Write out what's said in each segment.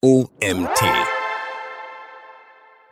OMT.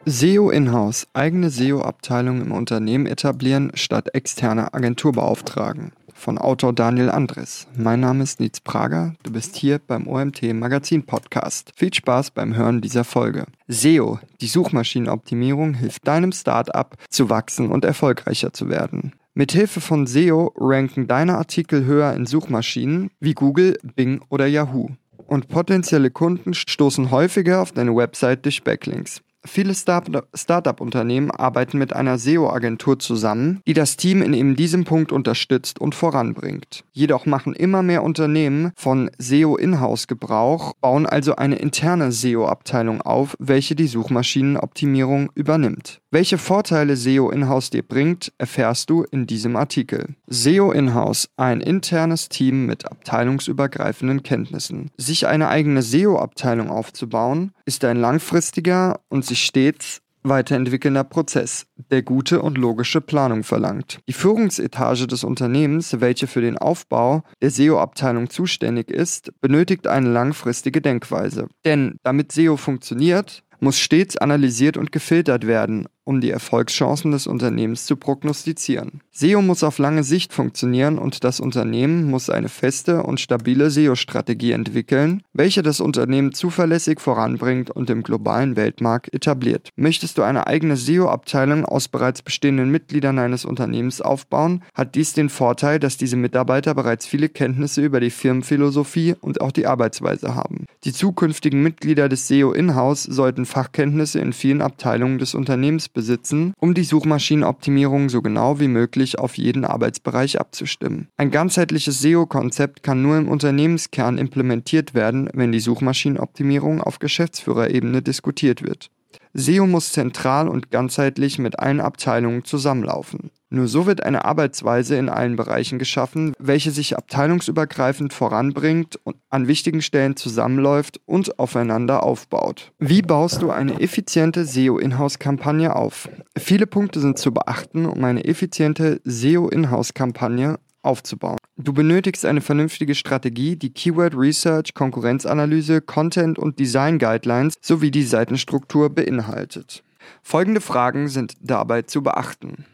SEO Inhouse, eigene SEO-Abteilung im Unternehmen etablieren statt externe Agentur beauftragen. Von Autor Daniel Andres. Mein Name ist Nietz Prager. Du bist hier beim OMT Magazin Podcast. Viel Spaß beim Hören dieser Folge. SEO, die Suchmaschinenoptimierung, hilft deinem Startup zu wachsen und erfolgreicher zu werden. Mithilfe von SEO ranken deine Artikel höher in Suchmaschinen wie Google, Bing oder Yahoo und potenzielle Kunden stoßen häufiger auf deine Website durch Backlinks. Viele Startup-Unternehmen arbeiten mit einer SEO-Agentur zusammen, die das Team in eben diesem Punkt unterstützt und voranbringt. Jedoch machen immer mehr Unternehmen von SEO-Inhouse Gebrauch, bauen also eine interne SEO-Abteilung auf, welche die Suchmaschinenoptimierung übernimmt. Welche Vorteile SEO Inhouse dir bringt, erfährst du in diesem Artikel. SEO Inhouse, ein internes Team mit abteilungsübergreifenden Kenntnissen. Sich eine eigene SEO-Abteilung aufzubauen, ist ein langfristiger und sich stets weiterentwickelnder Prozess, der gute und logische Planung verlangt. Die Führungsetage des Unternehmens, welche für den Aufbau der SEO-Abteilung zuständig ist, benötigt eine langfristige Denkweise. Denn damit SEO funktioniert, muss stets analysiert und gefiltert werden, um die Erfolgschancen des Unternehmens zu prognostizieren. SEO muss auf lange Sicht funktionieren und das Unternehmen muss eine feste und stabile SEO-Strategie entwickeln, welche das Unternehmen zuverlässig voranbringt und im globalen Weltmarkt etabliert. Möchtest du eine eigene SEO-Abteilung aus bereits bestehenden Mitgliedern eines Unternehmens aufbauen, hat dies den Vorteil, dass diese Mitarbeiter bereits viele Kenntnisse über die Firmenphilosophie und auch die Arbeitsweise haben. Die zukünftigen Mitglieder des SEO Inhouse sollten Fachkenntnisse in vielen Abteilungen des Unternehmens besitzen, um die Suchmaschinenoptimierung so genau wie möglich auf jeden Arbeitsbereich abzustimmen. Ein ganzheitliches SEO-Konzept kann nur im Unternehmenskern implementiert werden, wenn die Suchmaschinenoptimierung auf Geschäftsführerebene diskutiert wird. SEO muss zentral und ganzheitlich mit allen Abteilungen zusammenlaufen. Nur so wird eine Arbeitsweise in allen Bereichen geschaffen, welche sich abteilungsübergreifend voranbringt und an wichtigen Stellen zusammenläuft und aufeinander aufbaut. Wie baust du eine effiziente SEO-Inhouse-Kampagne auf? Viele Punkte sind zu beachten, um eine effiziente SEO-Inhouse-Kampagne aufzubauen. Du benötigst eine vernünftige Strategie, die Keyword Research, Konkurrenzanalyse, Content und Design Guidelines sowie die Seitenstruktur beinhaltet. Folgende Fragen sind dabei zu beachten.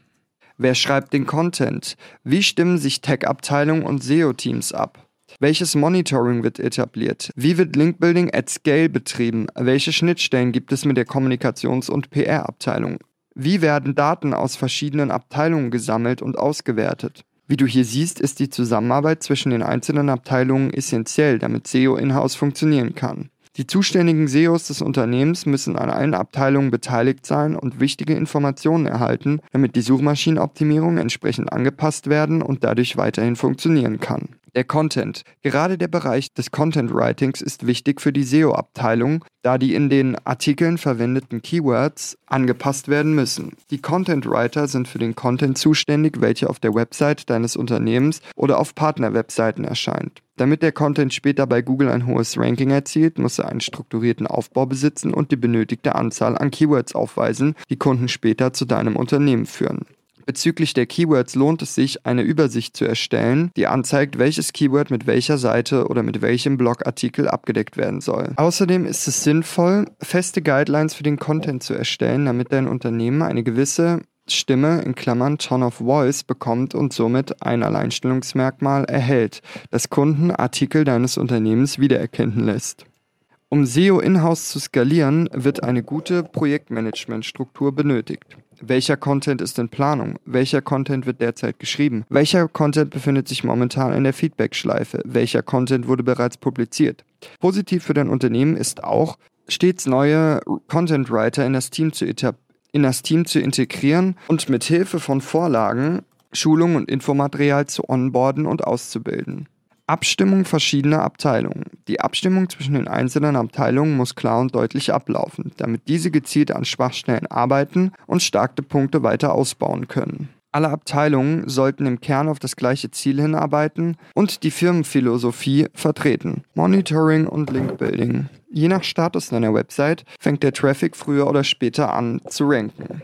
Wer schreibt den Content? Wie stimmen sich Tech-Abteilung und SEO-Teams ab? Welches Monitoring wird etabliert? Wie wird Linkbuilding at Scale betrieben? Welche Schnittstellen gibt es mit der Kommunikations- und PR-Abteilung? Wie werden Daten aus verschiedenen Abteilungen gesammelt und ausgewertet? Wie du hier siehst, ist die Zusammenarbeit zwischen den einzelnen Abteilungen essentiell, damit SEO in-house funktionieren kann. Die zuständigen SEOs des Unternehmens müssen an allen Abteilungen beteiligt sein und wichtige Informationen erhalten, damit die Suchmaschinenoptimierung entsprechend angepasst werden und dadurch weiterhin funktionieren kann. Der Content. Gerade der Bereich des Content Writings ist wichtig für die SEO-Abteilung, da die in den Artikeln verwendeten Keywords angepasst werden müssen. Die Content Writer sind für den Content zuständig, welcher auf der Website deines Unternehmens oder auf Partnerwebseiten erscheint. Damit der Content später bei Google ein hohes Ranking erzielt, muss er einen strukturierten Aufbau besitzen und die benötigte Anzahl an Keywords aufweisen, die Kunden später zu deinem Unternehmen führen. Bezüglich der Keywords lohnt es sich, eine Übersicht zu erstellen, die anzeigt, welches Keyword mit welcher Seite oder mit welchem Blogartikel abgedeckt werden soll. Außerdem ist es sinnvoll, feste Guidelines für den Content zu erstellen, damit dein Unternehmen eine gewisse Stimme in Klammern Tone of Voice bekommt und somit ein Alleinstellungsmerkmal erhält, das Kunden Artikel deines Unternehmens wiedererkennen lässt. Um SEO in-house zu skalieren, wird eine gute Projektmanagementstruktur benötigt. Welcher Content ist in Planung? Welcher Content wird derzeit geschrieben? Welcher Content befindet sich momentan in der Feedback-Schleife? Welcher Content wurde bereits publiziert? Positiv für dein Unternehmen ist auch, stets neue Content Writer in das Team zu, in das Team zu integrieren und mit Hilfe von Vorlagen Schulung und Infomaterial zu onboarden und auszubilden. Abstimmung verschiedener Abteilungen. Die Abstimmung zwischen den einzelnen Abteilungen muss klar und deutlich ablaufen, damit diese gezielt an Schwachstellen arbeiten und starke Punkte weiter ausbauen können. Alle Abteilungen sollten im Kern auf das gleiche Ziel hinarbeiten und die Firmenphilosophie vertreten. Monitoring und Linkbuilding. Je nach Status deiner Website fängt der Traffic früher oder später an zu ranken.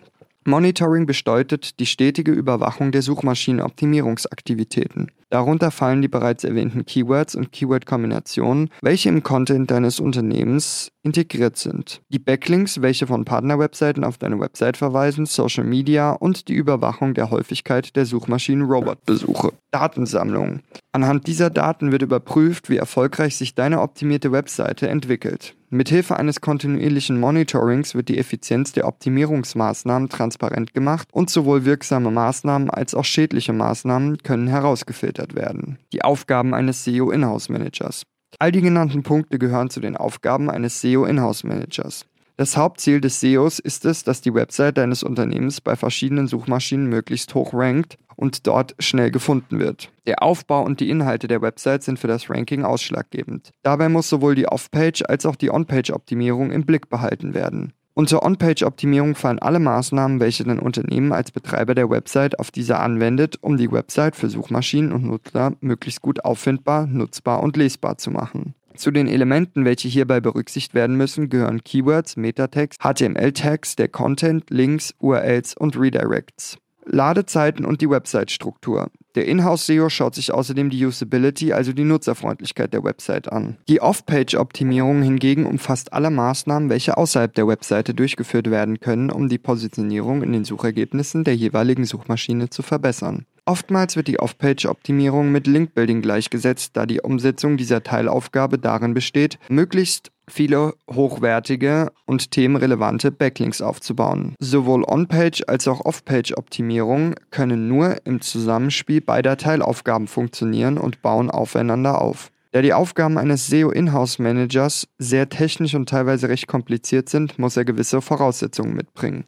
Monitoring bedeutet die stetige Überwachung der Suchmaschinenoptimierungsaktivitäten. Darunter fallen die bereits erwähnten Keywords und Keyword-Kombinationen, welche im Content deines Unternehmens integriert sind. Die Backlinks, welche von Partnerwebseiten auf deine Website verweisen, Social Media und die Überwachung der Häufigkeit der Suchmaschinen-Robot-Besuche. Datensammlung. Anhand dieser Daten wird überprüft, wie erfolgreich sich deine optimierte Webseite entwickelt. Mithilfe eines kontinuierlichen Monitorings wird die Effizienz der Optimierungsmaßnahmen transparent gemacht und sowohl wirksame Maßnahmen als auch schädliche Maßnahmen können herausgefiltert werden. Die Aufgaben eines SEO Inhouse Managers. All die genannten Punkte gehören zu den Aufgaben eines SEO Inhouse Managers. Das Hauptziel des SEOs ist es, dass die Website deines Unternehmens bei verschiedenen Suchmaschinen möglichst hoch rankt und dort schnell gefunden wird. Der Aufbau und die Inhalte der Website sind für das Ranking ausschlaggebend. Dabei muss sowohl die Off-Page als auch die On-Page-Optimierung im Blick behalten werden. Unter On-Page-Optimierung fallen alle Maßnahmen, welche dein Unternehmen als Betreiber der Website auf diese anwendet, um die Website für Suchmaschinen und Nutzer möglichst gut auffindbar, nutzbar und lesbar zu machen. Zu den Elementen, welche hierbei berücksichtigt werden müssen, gehören Keywords, Metatext, HTML-Tags, der Content, Links, URLs und Redirects. Ladezeiten und die Website-Struktur. Der Inhouse-SEO schaut sich außerdem die Usability, also die Nutzerfreundlichkeit der Website an. Die Off-Page-Optimierung hingegen umfasst alle Maßnahmen, welche außerhalb der Webseite durchgeführt werden können, um die Positionierung in den Suchergebnissen der jeweiligen Suchmaschine zu verbessern. Oftmals wird die Off-Page-Optimierung mit Link-Building gleichgesetzt, da die Umsetzung dieser Teilaufgabe darin besteht, möglichst viele hochwertige und themenrelevante Backlinks aufzubauen. Sowohl On-Page als auch Off-Page-Optimierung können nur im Zusammenspiel beider Teilaufgaben funktionieren und bauen aufeinander auf. Da die Aufgaben eines SEO-Inhouse-Managers sehr technisch und teilweise recht kompliziert sind, muss er gewisse Voraussetzungen mitbringen.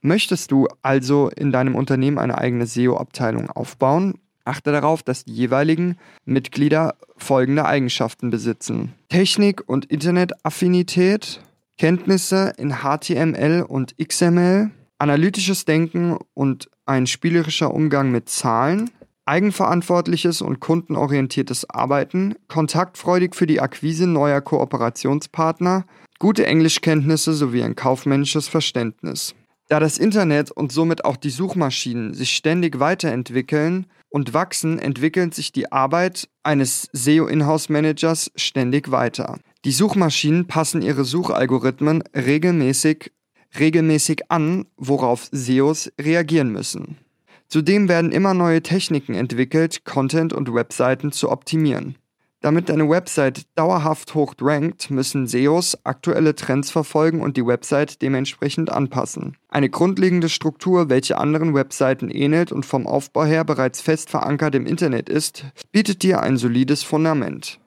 Möchtest du also in deinem Unternehmen eine eigene SEO-Abteilung aufbauen? Achte darauf, dass die jeweiligen Mitglieder folgende Eigenschaften besitzen. Technik- und Internetaffinität, Kenntnisse in HTML und XML, analytisches Denken und ein spielerischer Umgang mit Zahlen, eigenverantwortliches und kundenorientiertes Arbeiten, kontaktfreudig für die Akquise neuer Kooperationspartner, gute Englischkenntnisse sowie ein kaufmännisches Verständnis. Da das Internet und somit auch die Suchmaschinen sich ständig weiterentwickeln und wachsen, entwickelt sich die Arbeit eines SEO-Inhouse-Managers ständig weiter. Die Suchmaschinen passen ihre Suchalgorithmen regelmäßig, regelmäßig an, worauf SEOs reagieren müssen. Zudem werden immer neue Techniken entwickelt, Content und Webseiten zu optimieren. Damit deine Website dauerhaft hoch rankt, müssen SEOs aktuelle Trends verfolgen und die Website dementsprechend anpassen. Eine grundlegende Struktur, welche anderen Webseiten ähnelt und vom Aufbau her bereits fest verankert im Internet ist, bietet dir ein solides Fundament.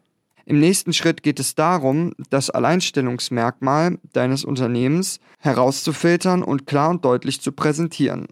Im nächsten Schritt geht es darum, das Alleinstellungsmerkmal deines Unternehmens herauszufiltern und klar und deutlich zu präsentieren.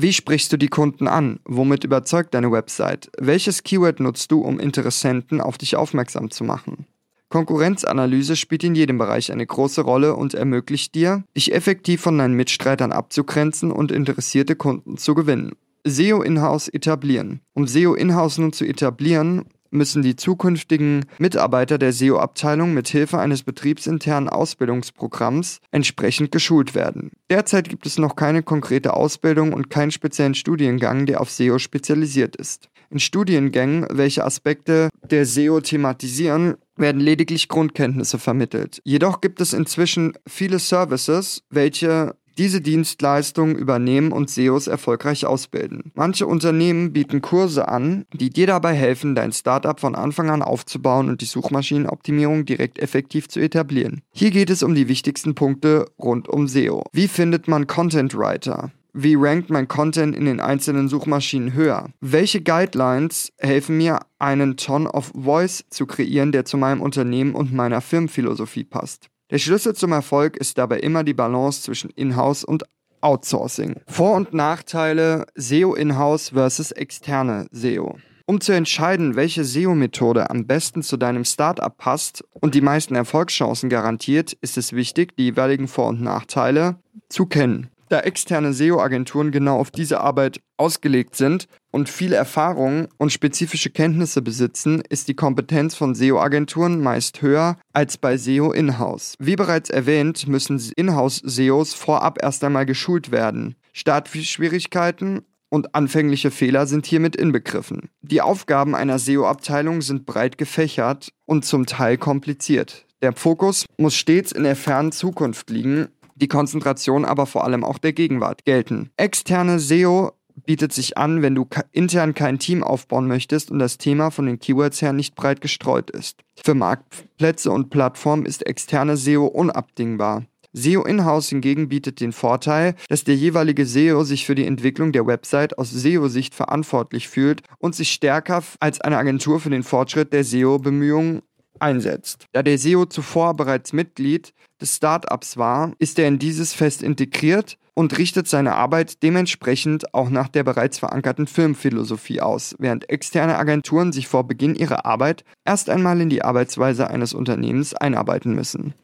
Wie sprichst du die Kunden an? Womit überzeugt deine Website? Welches Keyword nutzt du, um Interessenten auf dich aufmerksam zu machen? Konkurrenzanalyse spielt in jedem Bereich eine große Rolle und ermöglicht dir, dich effektiv von deinen Mitstreitern abzugrenzen und interessierte Kunden zu gewinnen. SEO Inhouse etablieren. Um SEO Inhouse nun zu etablieren, müssen die zukünftigen Mitarbeiter der SEO-Abteilung mit Hilfe eines betriebsinternen Ausbildungsprogramms entsprechend geschult werden. Derzeit gibt es noch keine konkrete Ausbildung und keinen speziellen Studiengang, der auf SEO spezialisiert ist. In Studiengängen, welche Aspekte der SEO thematisieren, werden lediglich Grundkenntnisse vermittelt. Jedoch gibt es inzwischen viele Services, welche diese Dienstleistungen übernehmen und SEOs erfolgreich ausbilden. Manche Unternehmen bieten Kurse an, die dir dabei helfen, dein Startup von Anfang an aufzubauen und die Suchmaschinenoptimierung direkt effektiv zu etablieren. Hier geht es um die wichtigsten Punkte rund um SEO. Wie findet man Content Writer? Wie rankt mein Content in den einzelnen Suchmaschinen höher? Welche Guidelines helfen mir, einen Ton of Voice zu kreieren, der zu meinem Unternehmen und meiner Firmenphilosophie passt? Der Schlüssel zum Erfolg ist dabei immer die Balance zwischen Inhouse und Outsourcing. Vor- und Nachteile SEO Inhouse versus externe SEO. Um zu entscheiden, welche SEO-Methode am besten zu deinem Startup passt und die meisten Erfolgschancen garantiert, ist es wichtig, die jeweiligen Vor- und Nachteile zu kennen. Da externe SEO-Agenturen genau auf diese Arbeit ausgelegt sind und viel Erfahrung und spezifische Kenntnisse besitzen, ist die Kompetenz von SEO-Agenturen meist höher als bei SEO Inhouse. Wie bereits erwähnt, müssen Inhouse-SEOs vorab erst einmal geschult werden. Startschwierigkeiten und anfängliche Fehler sind hiermit inbegriffen. Die Aufgaben einer SEO-Abteilung sind breit gefächert und zum Teil kompliziert. Der Fokus muss stets in der fernen Zukunft liegen, die Konzentration aber vor allem auch der Gegenwart gelten. Externe SEO bietet sich an, wenn du intern kein Team aufbauen möchtest und das Thema von den Keywords her nicht breit gestreut ist. Für Marktplätze und Plattformen ist externe SEO unabdingbar. SEO Inhouse hingegen bietet den Vorteil, dass der jeweilige SEO sich für die Entwicklung der Website aus SEO-Sicht verantwortlich fühlt und sich stärker als eine Agentur für den Fortschritt der SEO-Bemühungen einsetzt. Da der SEO zuvor bereits Mitglied des Startups war, ist er in dieses fest integriert und richtet seine Arbeit dementsprechend auch nach der bereits verankerten Firmenphilosophie aus, während externe Agenturen sich vor Beginn ihrer Arbeit erst einmal in die Arbeitsweise eines Unternehmens einarbeiten müssen.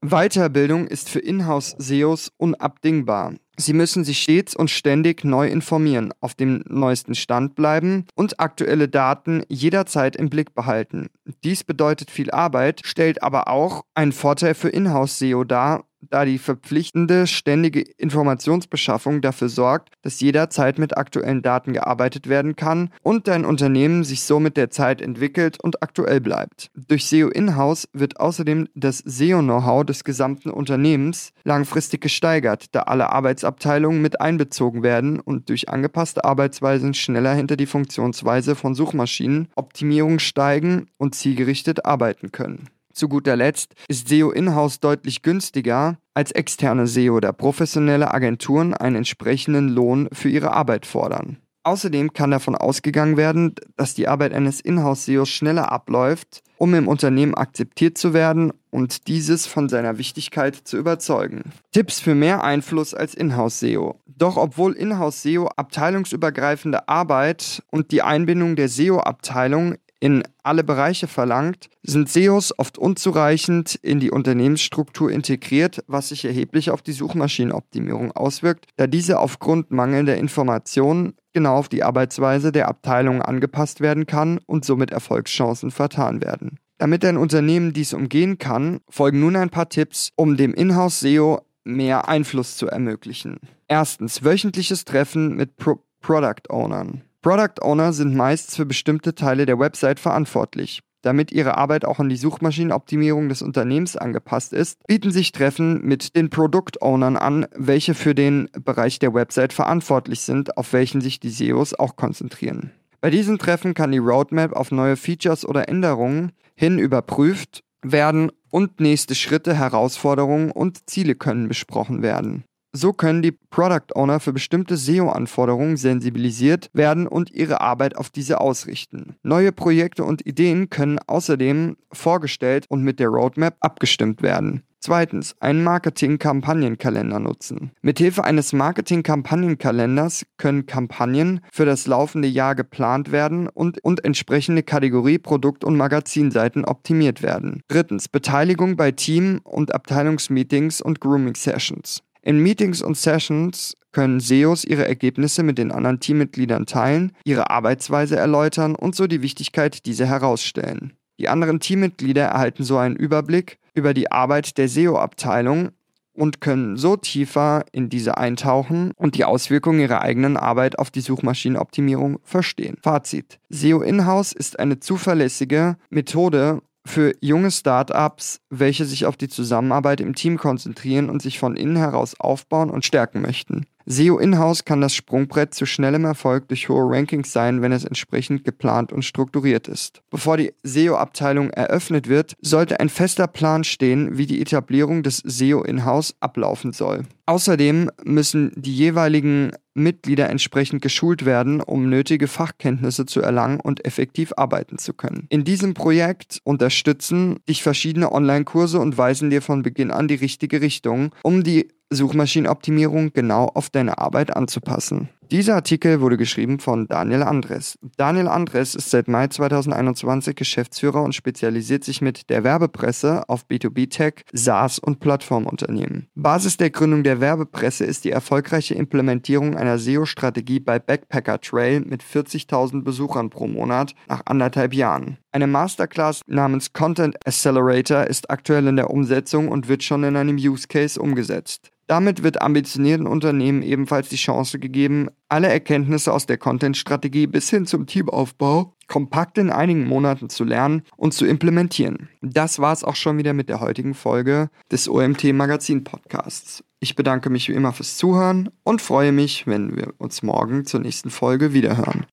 Weiterbildung ist für Inhouse-SEOs unabdingbar. Sie müssen sich stets und ständig neu informieren, auf dem neuesten Stand bleiben und aktuelle Daten jederzeit im Blick behalten. Dies bedeutet viel Arbeit, stellt aber auch einen Vorteil für Inhouse-SEO dar, da die verpflichtende ständige Informationsbeschaffung dafür sorgt, dass jederzeit mit aktuellen Daten gearbeitet werden kann und dein Unternehmen sich so mit der Zeit entwickelt und aktuell bleibt. Durch SEO Inhouse wird außerdem das SEO-Know-how des gesamten Unternehmens langfristig gesteigert, da alle Arbeitsabteilungen mit einbezogen werden und durch angepasste Arbeitsweisen schneller hinter die Funktionsweise von Suchmaschinen Optimierung steigen und zielgerichtet arbeiten können. Zu guter Letzt ist SEO in-house deutlich günstiger als externe SEO, da professionelle Agenturen einen entsprechenden Lohn für ihre Arbeit fordern. Außerdem kann davon ausgegangen werden, dass die Arbeit eines Inhouse-SEOs schneller abläuft, um im Unternehmen akzeptiert zu werden und dieses von seiner Wichtigkeit zu überzeugen. Tipps für mehr Einfluss als Inhouse-SEO. Doch obwohl Inhouse-SEO abteilungsübergreifende Arbeit und die Einbindung der SEO-Abteilung in alle Bereiche verlangt, sind SEOs oft unzureichend in die Unternehmensstruktur integriert, was sich erheblich auf die Suchmaschinenoptimierung auswirkt, da diese aufgrund mangelnder Informationen genau auf die Arbeitsweise der Abteilung angepasst werden kann und somit Erfolgschancen vertan werden. Damit ein Unternehmen dies umgehen kann, folgen nun ein paar Tipps, um dem Inhouse-SEO mehr Einfluss zu ermöglichen. Erstens, wöchentliches Treffen mit Pro Product Ownern. Product Owner sind meist für bestimmte Teile der Website verantwortlich. Damit ihre Arbeit auch an die Suchmaschinenoptimierung des Unternehmens angepasst ist, bieten sich Treffen mit den Product Ownern an, welche für den Bereich der Website verantwortlich sind, auf welchen sich die SEOs auch konzentrieren. Bei diesen Treffen kann die Roadmap auf neue Features oder Änderungen hin überprüft werden und nächste Schritte, Herausforderungen und Ziele können besprochen werden. So können die Product Owner für bestimmte SEO-Anforderungen sensibilisiert werden und ihre Arbeit auf diese ausrichten. Neue Projekte und Ideen können außerdem vorgestellt und mit der Roadmap abgestimmt werden. Zweitens, einen Marketing-Kampagnenkalender nutzen. Mithilfe eines Marketing-Kampagnenkalenders können Kampagnen für das laufende Jahr geplant werden und, und entsprechende Kategorie-, Produkt- und Magazinseiten optimiert werden. Drittens, Beteiligung bei Team- und Abteilungsmeetings und Grooming-Sessions. In Meetings und Sessions können SEOs ihre Ergebnisse mit den anderen Teammitgliedern teilen, ihre Arbeitsweise erläutern und so die Wichtigkeit dieser herausstellen. Die anderen Teammitglieder erhalten so einen Überblick über die Arbeit der SEO-Abteilung und können so tiefer in diese eintauchen und die Auswirkungen ihrer eigenen Arbeit auf die Suchmaschinenoptimierung verstehen. Fazit. SEO Inhouse ist eine zuverlässige Methode, für junge Startups, welche sich auf die Zusammenarbeit im Team konzentrieren und sich von innen heraus aufbauen und stärken möchten. SEO Inhouse kann das Sprungbrett zu schnellem Erfolg durch hohe Rankings sein, wenn es entsprechend geplant und strukturiert ist. Bevor die SEO-Abteilung eröffnet wird, sollte ein fester Plan stehen, wie die Etablierung des SEO Inhouse ablaufen soll. Außerdem müssen die jeweiligen Mitglieder entsprechend geschult werden, um nötige Fachkenntnisse zu erlangen und effektiv arbeiten zu können. In diesem Projekt unterstützen dich verschiedene Online-Kurse und weisen dir von Beginn an die richtige Richtung, um die Suchmaschinenoptimierung genau auf deine Arbeit anzupassen. Dieser Artikel wurde geschrieben von Daniel Andres. Daniel Andres ist seit Mai 2021 Geschäftsführer und spezialisiert sich mit der Werbepresse auf B2B-Tech, SaaS und Plattformunternehmen. Basis der Gründung der Werbepresse ist die erfolgreiche Implementierung einer SEO-Strategie bei Backpacker Trail mit 40.000 Besuchern pro Monat nach anderthalb Jahren. Eine Masterclass namens Content Accelerator ist aktuell in der Umsetzung und wird schon in einem Use Case umgesetzt. Damit wird ambitionierten Unternehmen ebenfalls die Chance gegeben, alle Erkenntnisse aus der Content-Strategie bis hin zum Teamaufbau kompakt in einigen Monaten zu lernen und zu implementieren. Das war es auch schon wieder mit der heutigen Folge des OMT Magazin Podcasts. Ich bedanke mich wie immer fürs Zuhören und freue mich, wenn wir uns morgen zur nächsten Folge wiederhören.